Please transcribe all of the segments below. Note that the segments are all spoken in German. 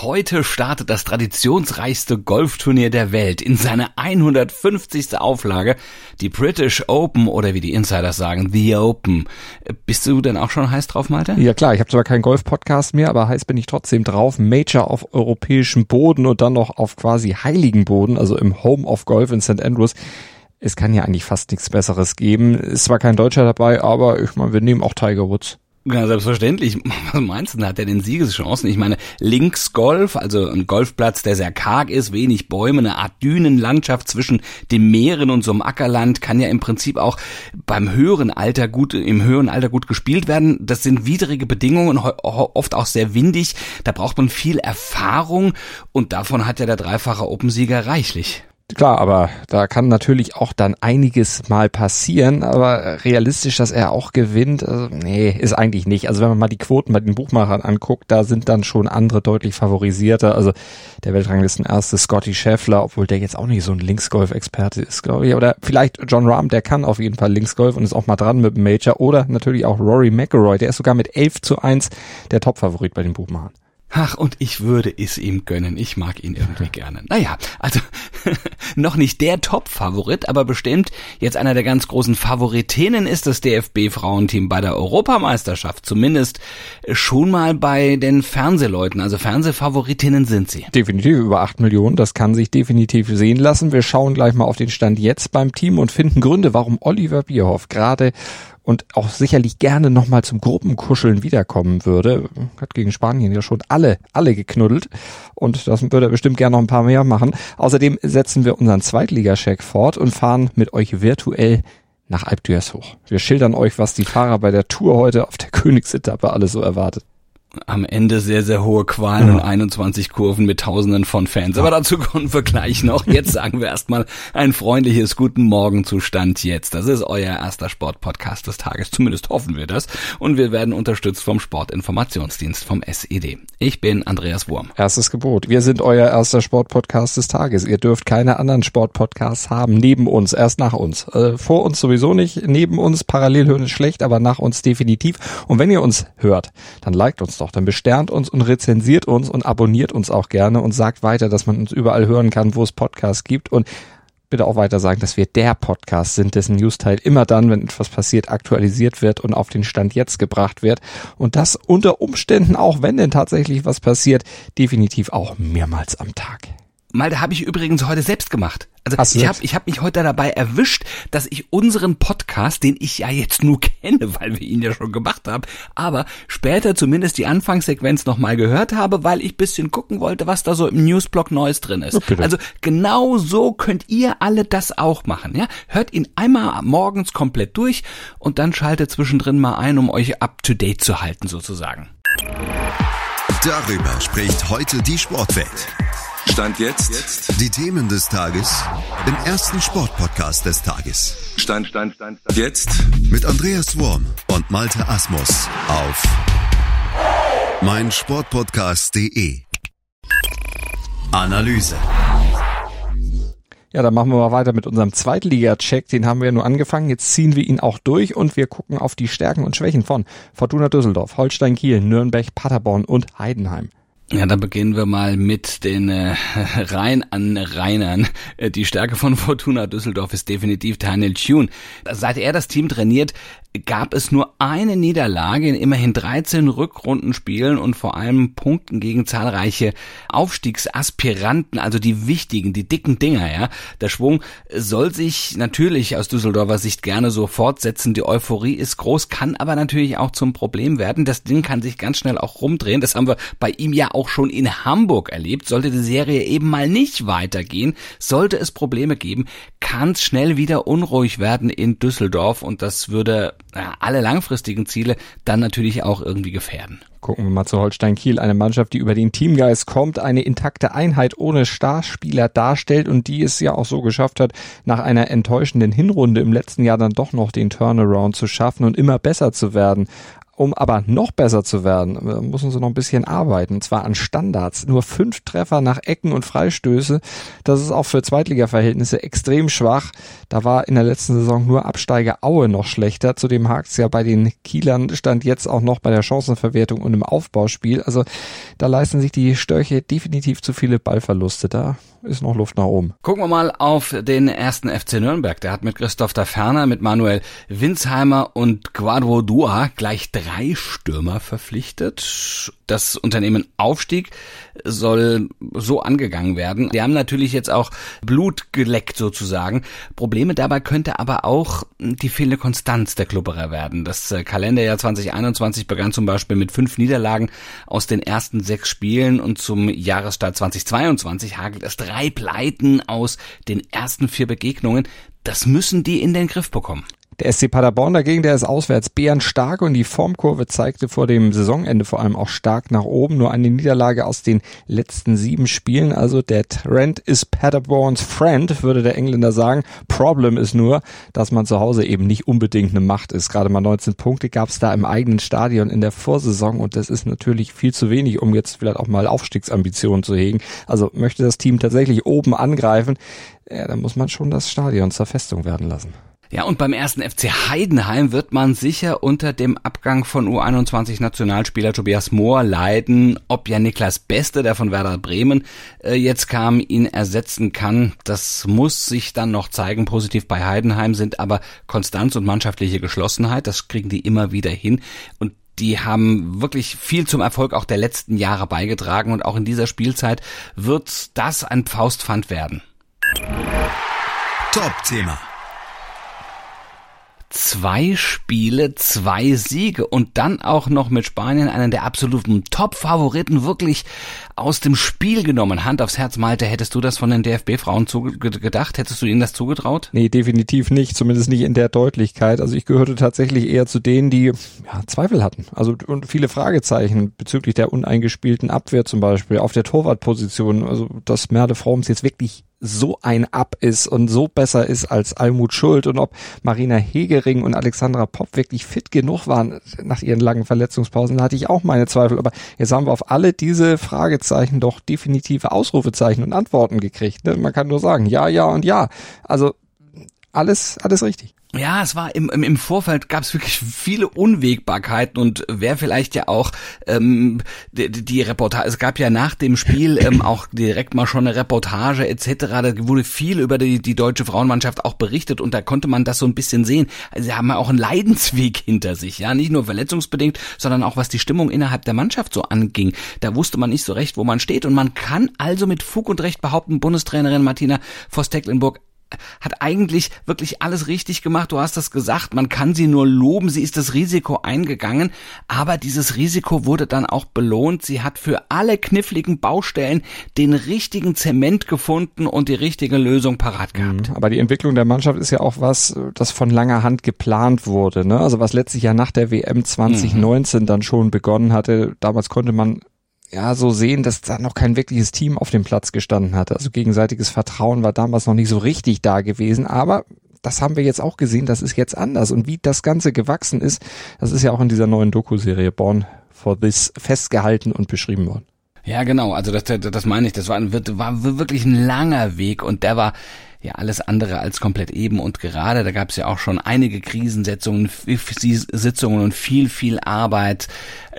Heute startet das traditionsreichste Golfturnier der Welt in seine 150. Auflage, die British Open oder wie die Insiders sagen, The Open. Bist du denn auch schon heiß drauf, Malte? Ja klar, ich habe zwar keinen Golf-Podcast mehr, aber heiß bin ich trotzdem drauf. Major auf europäischem Boden und dann noch auf quasi heiligen Boden, also im Home of Golf in St. Andrews. Es kann ja eigentlich fast nichts Besseres geben. Ist zwar kein Deutscher dabei, aber ich meine, wir nehmen auch Tiger Woods. Ja, selbstverständlich. Was meinst du, hat er denn Siegeschancen? Ich meine, links Golf, also ein Golfplatz, der sehr karg ist, wenig Bäume, eine Art Dünenlandschaft zwischen den Meeren und so einem Ackerland, kann ja im Prinzip auch beim höheren Alter gut, im höheren Alter gut gespielt werden. Das sind widrige Bedingungen, oft auch sehr windig. Da braucht man viel Erfahrung und davon hat ja der dreifache Opensieger reichlich. Klar, aber da kann natürlich auch dann einiges mal passieren, aber realistisch, dass er auch gewinnt, also, nee, ist eigentlich nicht. Also wenn man mal die Quoten bei den Buchmachern anguckt, da sind dann schon andere deutlich favorisierter. Also der Weltranglisten erste Scotty Scheffler, obwohl der jetzt auch nicht so ein Linksgolf-Experte ist, glaube ich. Oder vielleicht John Rahm, der kann auf jeden Fall Linksgolf und ist auch mal dran mit dem Major. Oder natürlich auch Rory McIlroy, der ist sogar mit 11 zu 1 der Topfavorit bei den Buchmachern. Ach, und ich würde es ihm gönnen. Ich mag ihn irgendwie gerne. Naja, also noch nicht der Top-Favorit, aber bestimmt jetzt einer der ganz großen Favoritinnen ist das DFB-Frauenteam bei der Europameisterschaft. Zumindest schon mal bei den Fernsehleuten. Also Fernsehfavoritinnen sind sie. Definitiv über acht Millionen. Das kann sich definitiv sehen lassen. Wir schauen gleich mal auf den Stand jetzt beim Team und finden Gründe, warum Oliver Bierhoff gerade und auch sicherlich gerne nochmal zum Gruppenkuscheln wiederkommen würde. Hat gegen Spanien ja schon alle, alle geknuddelt und das würde er bestimmt gerne noch ein paar mehr machen. Außerdem setzen wir unseren Zweitligacheck fort und fahren mit euch virtuell nach Alp hoch. Wir schildern euch, was die Fahrer bei der Tour heute auf der Königsetappe alles so erwartet am Ende sehr, sehr hohe Qualen ja. und 21 Kurven mit Tausenden von Fans. Aber dazu kommen wir gleich noch. Jetzt sagen wir erstmal ein freundliches Guten Morgen Zustand jetzt. Das ist euer erster Sportpodcast des Tages. Zumindest hoffen wir das. Und wir werden unterstützt vom Sportinformationsdienst vom SED. Ich bin Andreas Wurm. Erstes Gebot. Wir sind euer erster Sportpodcast des Tages. Ihr dürft keine anderen Sportpodcasts haben. Neben uns, erst nach uns. Äh, vor uns sowieso nicht. Neben uns parallel hören ist schlecht, aber nach uns definitiv. Und wenn ihr uns hört, dann liked uns doch. Dann besternt uns und rezensiert uns und abonniert uns auch gerne und sagt weiter, dass man uns überall hören kann, wo es Podcasts gibt und bitte auch weiter sagen, dass wir der Podcast sind, dessen Newsteil immer dann, wenn etwas passiert, aktualisiert wird und auf den Stand jetzt gebracht wird. Und das unter Umständen, auch wenn denn tatsächlich was passiert, definitiv auch mehrmals am Tag. Mal, da habe ich übrigens heute selbst gemacht. Also ich habe ich hab mich heute dabei erwischt, dass ich unseren Podcast, den ich ja jetzt nur kenne, weil wir ihn ja schon gemacht haben, aber später zumindest die Anfangssequenz nochmal gehört habe, weil ich bisschen gucken wollte, was da so im Newsblog Neues drin ist. Okay. Also genau so könnt ihr alle das auch machen. Ja? Hört ihn einmal morgens komplett durch und dann schaltet zwischendrin mal ein, um euch up-to-date zu halten sozusagen. Darüber spricht heute die Sportwelt. Stand jetzt. Die Themen des Tages im ersten Sportpodcast des Tages. Stand, Stand, Stand, Stand. Jetzt. Mit Andreas Wurm und Malte Asmus auf meinsportpodcast.de. Analyse. Ja, dann machen wir mal weiter mit unserem Zweitliga-Check. Den haben wir ja nur angefangen. Jetzt ziehen wir ihn auch durch und wir gucken auf die Stärken und Schwächen von Fortuna Düsseldorf, Holstein Kiel, Nürnberg, Paderborn und Heidenheim. Ja, dann beginnen wir mal mit den äh, rein an Reinern. Äh, die Stärke von Fortuna Düsseldorf ist definitiv Daniel Thune. Seit er das Team trainiert, gab es nur eine Niederlage in immerhin 13 Rückrundenspielen und vor allem Punkten gegen zahlreiche Aufstiegsaspiranten, also die wichtigen, die dicken Dinger, ja. Der Schwung soll sich natürlich aus Düsseldorfer Sicht gerne so fortsetzen. Die Euphorie ist groß, kann aber natürlich auch zum Problem werden. Das Ding kann sich ganz schnell auch rumdrehen. Das haben wir bei ihm ja auch auch schon in Hamburg erlebt. Sollte die Serie eben mal nicht weitergehen, sollte es Probleme geben, kann es schnell wieder unruhig werden in Düsseldorf und das würde ja, alle langfristigen Ziele dann natürlich auch irgendwie gefährden. Gucken wir mal zu Holstein Kiel, eine Mannschaft, die über den Teamgeist kommt, eine intakte Einheit ohne Starspieler darstellt und die es ja auch so geschafft hat, nach einer enttäuschenden Hinrunde im letzten Jahr dann doch noch den Turnaround zu schaffen und immer besser zu werden. Um aber noch besser zu werden, äh, müssen sie noch ein bisschen arbeiten, und zwar an Standards. Nur fünf Treffer nach Ecken und Freistöße. Das ist auch für Zweitliga-Verhältnisse extrem schwach. Da war in der letzten Saison nur Absteiger Aue noch schlechter. Zudem hakt es ja bei den Kielern, stand jetzt auch noch bei der Chancenverwertung und im Aufbauspiel. Also da leisten sich die Störche definitiv zu viele Ballverluste. Da ist noch Luft nach oben. Gucken wir mal auf den ersten FC Nürnberg. Der hat mit Christoph da Ferner, mit Manuel Winsheimer und Quadro Dua gleich drei Stürmer verpflichtet. Das Unternehmen Aufstieg soll so angegangen werden. Die haben natürlich jetzt auch Blut geleckt sozusagen. Probleme dabei könnte aber auch die fehlende Konstanz der Klubberer werden. Das äh, Kalenderjahr 2021 begann zum Beispiel mit fünf Niederlagen aus den ersten sechs Spielen und zum Jahresstart 2022 hagelt es drei Pleiten aus den ersten vier Begegnungen. Das müssen die in den Griff bekommen. Der SC Paderborn dagegen, der ist auswärts bärenstark und die Formkurve zeigte vor dem Saisonende vor allem auch stark nach oben. Nur eine Niederlage aus den letzten sieben Spielen. Also der Trend ist Paderborns Friend, würde der Engländer sagen. Problem ist nur, dass man zu Hause eben nicht unbedingt eine Macht ist. Gerade mal 19 Punkte gab es da im eigenen Stadion in der Vorsaison und das ist natürlich viel zu wenig, um jetzt vielleicht auch mal Aufstiegsambitionen zu hegen. Also möchte das Team tatsächlich oben angreifen, ja, dann muss man schon das Stadion zur Festung werden lassen. Ja, und beim ersten FC Heidenheim wird man sicher unter dem Abgang von U21-Nationalspieler Tobias Mohr leiden. Ob ja Niklas Beste, der von Werder Bremen äh, jetzt kam, ihn ersetzen kann, das muss sich dann noch zeigen. Positiv bei Heidenheim sind aber Konstanz und mannschaftliche Geschlossenheit. Das kriegen die immer wieder hin. Und die haben wirklich viel zum Erfolg auch der letzten Jahre beigetragen und auch in dieser Spielzeit wird das ein Faustpfand werden. Top-Thema zwei Spiele, zwei Siege und dann auch noch mit Spanien einen der absoluten Top-Favoriten wirklich aus dem Spiel genommen. Hand aufs Herz, Malte, hättest du das von den DFB-Frauen gedacht? Hättest du ihnen das zugetraut? Nee, definitiv nicht, zumindest nicht in der Deutlichkeit. Also ich gehörte tatsächlich eher zu denen, die ja, Zweifel hatten. Also und viele Fragezeichen bezüglich der uneingespielten Abwehr zum Beispiel, auf der Torwartposition. Also dass Merle Froms jetzt wirklich so ein Ab ist und so besser ist als Almut Schuld und ob Marina Hegering und Alexandra Popp wirklich fit genug waren nach ihren langen Verletzungspausen, da hatte ich auch meine Zweifel. Aber jetzt haben wir auf alle diese Fragezeichen doch definitive Ausrufezeichen und Antworten gekriegt. Ne? Man kann nur sagen, ja, ja und ja. Also alles, alles richtig. Ja, es war im, im, im Vorfeld gab es wirklich viele Unwägbarkeiten und wer vielleicht ja auch ähm, die, die Reportage, es gab ja nach dem Spiel ähm, auch direkt mal schon eine Reportage etc. Da wurde viel über die, die deutsche Frauenmannschaft auch berichtet und da konnte man das so ein bisschen sehen. Also sie haben ja auch einen Leidensweg hinter sich, ja, nicht nur verletzungsbedingt, sondern auch was die Stimmung innerhalb der Mannschaft so anging. Da wusste man nicht so recht, wo man steht und man kann also mit Fug und Recht behaupten, Bundestrainerin Martina Voss-Tecklenburg hat eigentlich wirklich alles richtig gemacht. Du hast das gesagt, man kann sie nur loben. Sie ist das Risiko eingegangen, aber dieses Risiko wurde dann auch belohnt. Sie hat für alle kniffligen Baustellen den richtigen Zement gefunden und die richtige Lösung parat gehabt. Mhm. Aber die Entwicklung der Mannschaft ist ja auch was, das von langer Hand geplant wurde. Ne? Also was letztlich ja nach der WM 2019 mhm. dann schon begonnen hatte. Damals konnte man ja, so sehen, dass da noch kein wirkliches Team auf dem Platz gestanden hatte. Also gegenseitiges Vertrauen war damals noch nicht so richtig da gewesen, aber das haben wir jetzt auch gesehen, das ist jetzt anders. Und wie das Ganze gewachsen ist, das ist ja auch in dieser neuen Doku-Serie Born for This festgehalten und beschrieben worden. Ja, genau, also das, das meine ich, das war, war wirklich ein langer Weg und der war ja alles andere als komplett eben und gerade. Da gab es ja auch schon einige Krisensetzungen, Sitzungen und viel, viel Arbeit.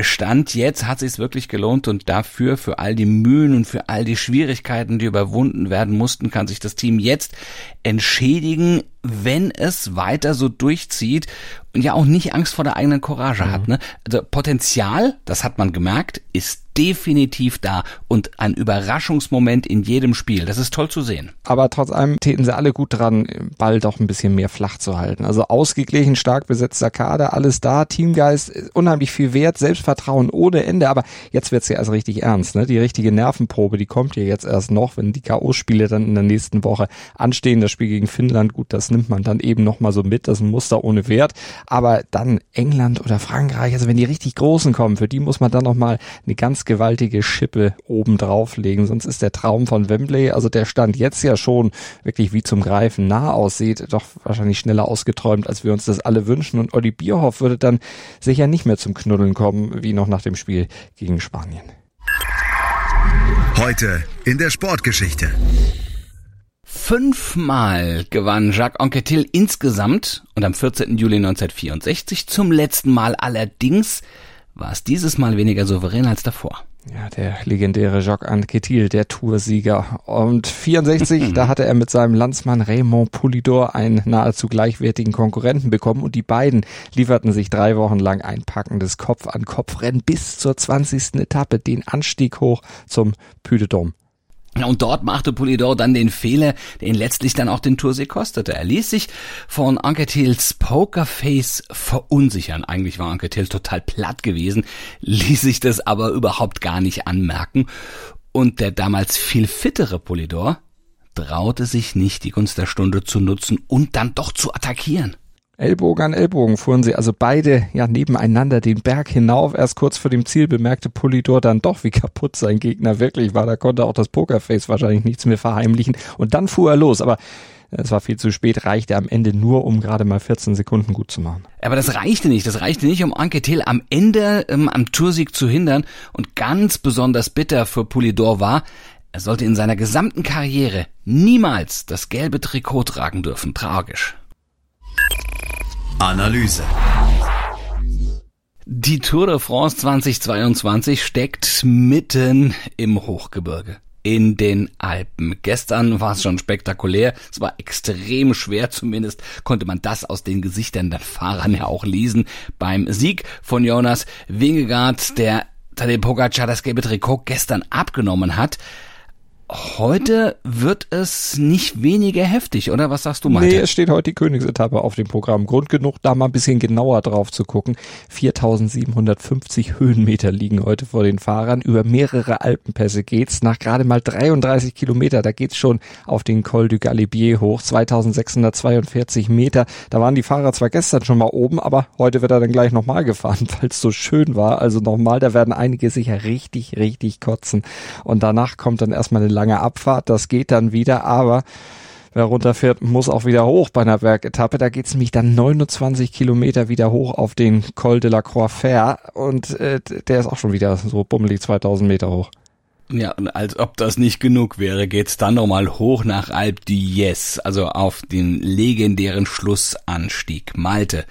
Stand jetzt hat sich wirklich gelohnt und dafür, für all die Mühen und für all die Schwierigkeiten, die überwunden werden mussten, kann sich das Team jetzt entschädigen, wenn es weiter so durchzieht und ja auch nicht Angst vor der eigenen Courage mhm. hat. Ne? Also Potenzial, das hat man gemerkt, ist definitiv da und ein Überraschungsmoment in jedem Spiel. Das ist toll zu sehen. Aber trotz allem täten sie alle gut dran, Ball doch ein bisschen mehr flach zu halten. Also ausgeglichen, stark besetzter Kader, alles da, Teamgeist, unheimlich viel Wert, Selbstvertrauen ohne Ende. Aber jetzt wird's ja erst richtig ernst. Ne? Die richtige Nervenprobe, die kommt ja jetzt erst noch, wenn die K.O.-Spiele dann in der nächsten Woche anstehen. Das Spiel gegen Finnland, gut, das nimmt man dann eben nochmal so mit. Das ist ein Muster ohne Wert. Aber dann England oder Frankreich, also wenn die richtig Großen kommen, für die muss man dann nochmal eine ganz gewaltige Schippe oben drauflegen. Sonst ist der Traum von Wembley, also der Stand jetzt ja schon wirklich wie zum Greifen nah aussieht, doch wahrscheinlich schneller ausgeträumt, als wir uns das alle wünschen. Und Olli Bierhoff würde dann sicher nicht mehr zum Knuddeln kommen, wie noch nach dem Spiel gegen Spanien. Heute in der Sportgeschichte. Fünfmal gewann Jacques Anquetil insgesamt und am 14. Juli 1964 zum letzten Mal allerdings war es dieses Mal weniger souverän als davor. Ja, der legendäre Jacques Anquetil, der Toursieger. Und 64, da hatte er mit seinem Landsmann Raymond Poulidor einen nahezu gleichwertigen Konkurrenten bekommen und die beiden lieferten sich drei Wochen lang ein packendes Kopf-an-Kopf-Rennen bis zur 20. Etappe, den Anstieg hoch zum Puy de Dôme. Und dort machte Polidor dann den Fehler, der ihn letztlich dann auch den Toursieg kostete. Er ließ sich von Anquetils Pokerface verunsichern. Eigentlich war Anquetil total platt gewesen, ließ sich das aber überhaupt gar nicht anmerken. Und der damals viel fittere Polidor traute sich nicht, die Gunst der Stunde zu nutzen und dann doch zu attackieren. Ellbogen an Ellbogen fuhren sie also beide ja nebeneinander den Berg hinauf. Erst kurz vor dem Ziel bemerkte Polidor dann doch, wie kaputt sein Gegner wirklich war. Da konnte auch das Pokerface wahrscheinlich nichts mehr verheimlichen. Und dann fuhr er los. Aber es war viel zu spät, reichte am Ende nur, um gerade mal 14 Sekunden gut zu machen. Aber das reichte nicht. Das reichte nicht, um Anquetil am Ende ähm, am Toursieg zu hindern. Und ganz besonders bitter für Polidor war, er sollte in seiner gesamten Karriere niemals das gelbe Trikot tragen dürfen. Tragisch. Analyse. Die Tour de France 2022 steckt mitten im Hochgebirge. In den Alpen. Gestern war es schon spektakulär. Es war extrem schwer. Zumindest konnte man das aus den Gesichtern der Fahrern ja auch lesen. Beim Sieg von Jonas Wingegaard, der Tadej Pogacar das gelbe Trikot gestern abgenommen hat. Heute wird es nicht weniger heftig, oder? Was sagst du, Malte? Nee, es steht heute die Königsetappe auf dem Programm. Grund genug, da mal ein bisschen genauer drauf zu gucken. 4750 Höhenmeter liegen heute vor den Fahrern. Über mehrere Alpenpässe geht's. Nach gerade mal 33 Kilometer, da geht's schon auf den Col du Galibier hoch. 2642 Meter. Da waren die Fahrer zwar gestern schon mal oben, aber heute wird er dann gleich nochmal gefahren, weil es so schön war. Also nochmal, da werden einige sicher richtig, richtig kotzen. Und danach kommt dann erstmal eine lange Abfahrt, das geht dann wieder, aber wer runterfährt, muss auch wieder hoch bei einer Bergetappe. Da geht's nämlich dann 29 Kilometer wieder hoch auf den Col de la Croix-Fer und äh, der ist auch schon wieder so bummelig 2000 Meter hoch. Ja, und als ob das nicht genug wäre, geht's dann nochmal hoch nach Alp d'Huez, also auf den legendären Schlussanstieg. Malte,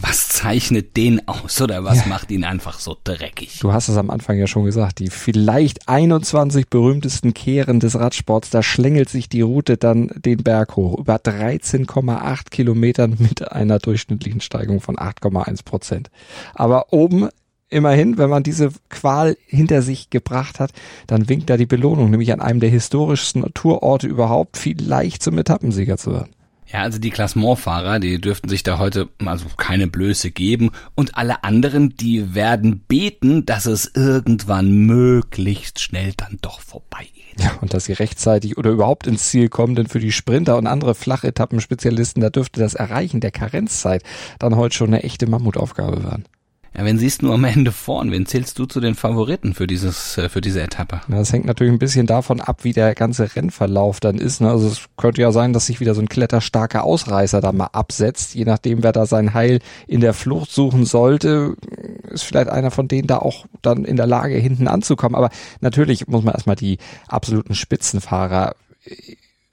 was zeichnet den aus oder was ja. macht ihn einfach so dreckig? Du hast es am Anfang ja schon gesagt, die vielleicht 21 berühmtesten Kehren des Radsports, da schlängelt sich die Route dann den Berg hoch. Über 13,8 Kilometern mit einer durchschnittlichen Steigung von 8,1 Prozent. Aber oben immerhin, wenn man diese Qual hinter sich gebracht hat, dann winkt da die Belohnung, nämlich an einem der historischsten Naturorte überhaupt vielleicht zum Etappensieger zu werden. Ja, also die Klassementfahrer, die dürften sich da heute also keine Blöße geben und alle anderen, die werden beten, dass es irgendwann möglichst schnell dann doch vorbei geht. Ja, und dass sie rechtzeitig oder überhaupt ins Ziel kommen, denn für die Sprinter und andere Flachetappen-Spezialisten, da dürfte das Erreichen der Karenzzeit dann heute schon eine echte Mammutaufgabe werden. Ja, wen siehst du am Ende vorn? Wen zählst du zu den Favoriten für dieses, äh, für diese Etappe? Na, das hängt natürlich ein bisschen davon ab, wie der ganze Rennverlauf dann ist. Ne? Also es könnte ja sein, dass sich wieder so ein kletterstarker Ausreißer da mal absetzt. Je nachdem, wer da sein Heil in der Flucht suchen sollte, ist vielleicht einer von denen da auch dann in der Lage, hinten anzukommen. Aber natürlich muss man erstmal die absoluten Spitzenfahrer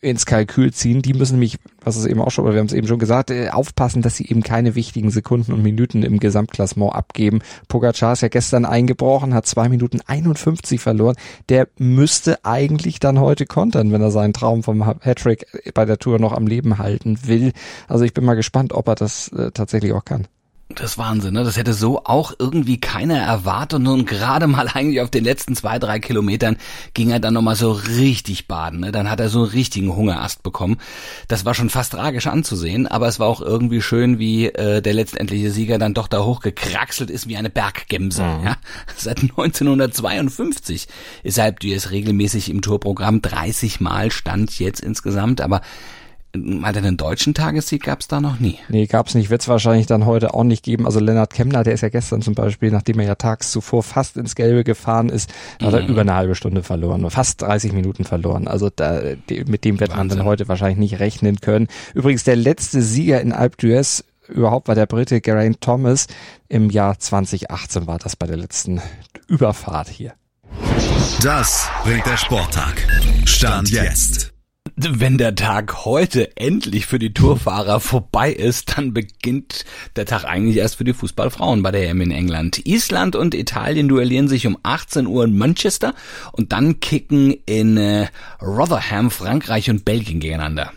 ins Kalkül ziehen. Die müssen nämlich, was es eben auch schon, wir haben es eben schon gesagt, äh, aufpassen, dass sie eben keine wichtigen Sekunden und Minuten im Gesamtklassement abgeben. Pogacar ist ja gestern eingebrochen, hat zwei Minuten 51 verloren. Der müsste eigentlich dann heute kontern, wenn er seinen Traum vom Hattrick bei der Tour noch am Leben halten will. Also ich bin mal gespannt, ob er das äh, tatsächlich auch kann. Das ist Wahnsinn, ne? Das hätte so auch irgendwie keiner erwartet und gerade mal eigentlich auf den letzten zwei, drei Kilometern ging er dann nochmal so richtig baden, ne? Dann hat er so einen richtigen Hungerast bekommen. Das war schon fast tragisch anzusehen, aber es war auch irgendwie schön, wie äh, der letztendliche Sieger dann doch da hochgekraxelt ist wie eine Berggemse, mhm. ja? Seit 1952 ist Alp d'Huez regelmäßig im Tourprogramm 30 Mal stand jetzt insgesamt, aber Meint er einen deutschen Tagessieg gab es da noch nie? Nee, gab es nicht. Wird es wahrscheinlich dann heute auch nicht geben. Also Lennart Kemmler, der ist ja gestern zum Beispiel, nachdem er ja tags zuvor fast ins Gelbe gefahren ist, mhm. hat er mhm. über eine halbe Stunde verloren. Fast 30 Minuten verloren. Also da, mit dem wird Wahnsinn. man dann heute wahrscheinlich nicht rechnen können. Übrigens der letzte Sieger in Alpe d'Huez überhaupt war der Brite Geraint Thomas. Im Jahr 2018 war das bei der letzten Überfahrt hier. Das bringt der Sporttag. Stand jetzt. Wenn der Tag heute endlich für die Tourfahrer vorbei ist, dann beginnt der Tag eigentlich erst für die Fußballfrauen bei der EM in England. Island und Italien duellieren sich um 18 Uhr in Manchester und dann kicken in äh, Rotherham Frankreich und Belgien gegeneinander.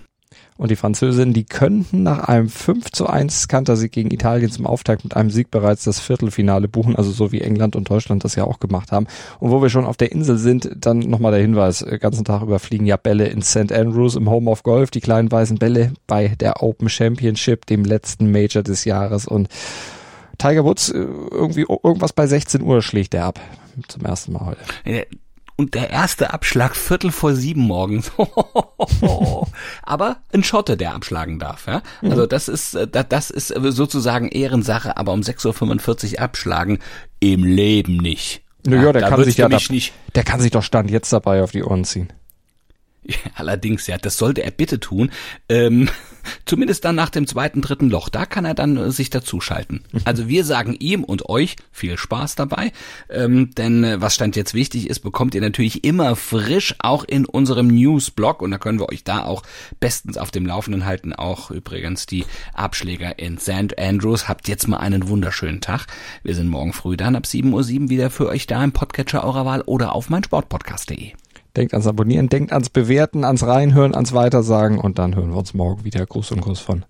Und die Französinnen, die könnten nach einem 5 zu 1 Kantersieg gegen Italien zum Auftakt mit einem Sieg bereits das Viertelfinale buchen, also so wie England und Deutschland das ja auch gemacht haben. Und wo wir schon auf der Insel sind, dann nochmal der Hinweis, den ganzen Tag über fliegen ja Bälle in St. Andrews im Home of Golf, die kleinen weißen Bälle bei der Open Championship, dem letzten Major des Jahres und Tiger Woods äh, irgendwie irgendwas bei 16 Uhr schlägt er ab. Zum ersten Mal heute und der erste Abschlag Viertel vor sieben morgens. aber ein Schotte, der abschlagen darf. Ja? Also das ist äh, das ist sozusagen Ehrensache, aber um 6.45 Uhr abschlagen im Leben nicht. Naja, ja, der kann sich ja da, nicht. Der kann sich doch Stand jetzt dabei auf die Ohren ziehen. Allerdings, ja, das sollte er bitte tun. Ähm, zumindest dann nach dem zweiten, dritten Loch. Da kann er dann äh, sich dazuschalten. Also wir sagen ihm und euch viel Spaß dabei. Ähm, denn äh, was stand jetzt wichtig ist, bekommt ihr natürlich immer frisch auch in unserem Newsblog. Und da können wir euch da auch bestens auf dem Laufenden halten. Auch übrigens die Abschläger in St. Andrews. Habt jetzt mal einen wunderschönen Tag. Wir sind morgen früh dann ab 7.07 Uhr wieder für euch da im Podcatcher eurer Wahl oder auf meinsportpodcast.de. Denkt ans Abonnieren, denkt ans Bewerten, ans Reinhören, ans Weitersagen und dann hören wir uns morgen wieder. Gruß und Kuss von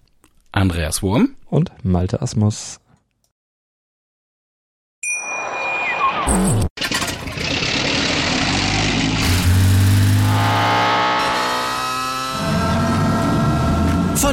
Andreas Wurm und Malte Asmus.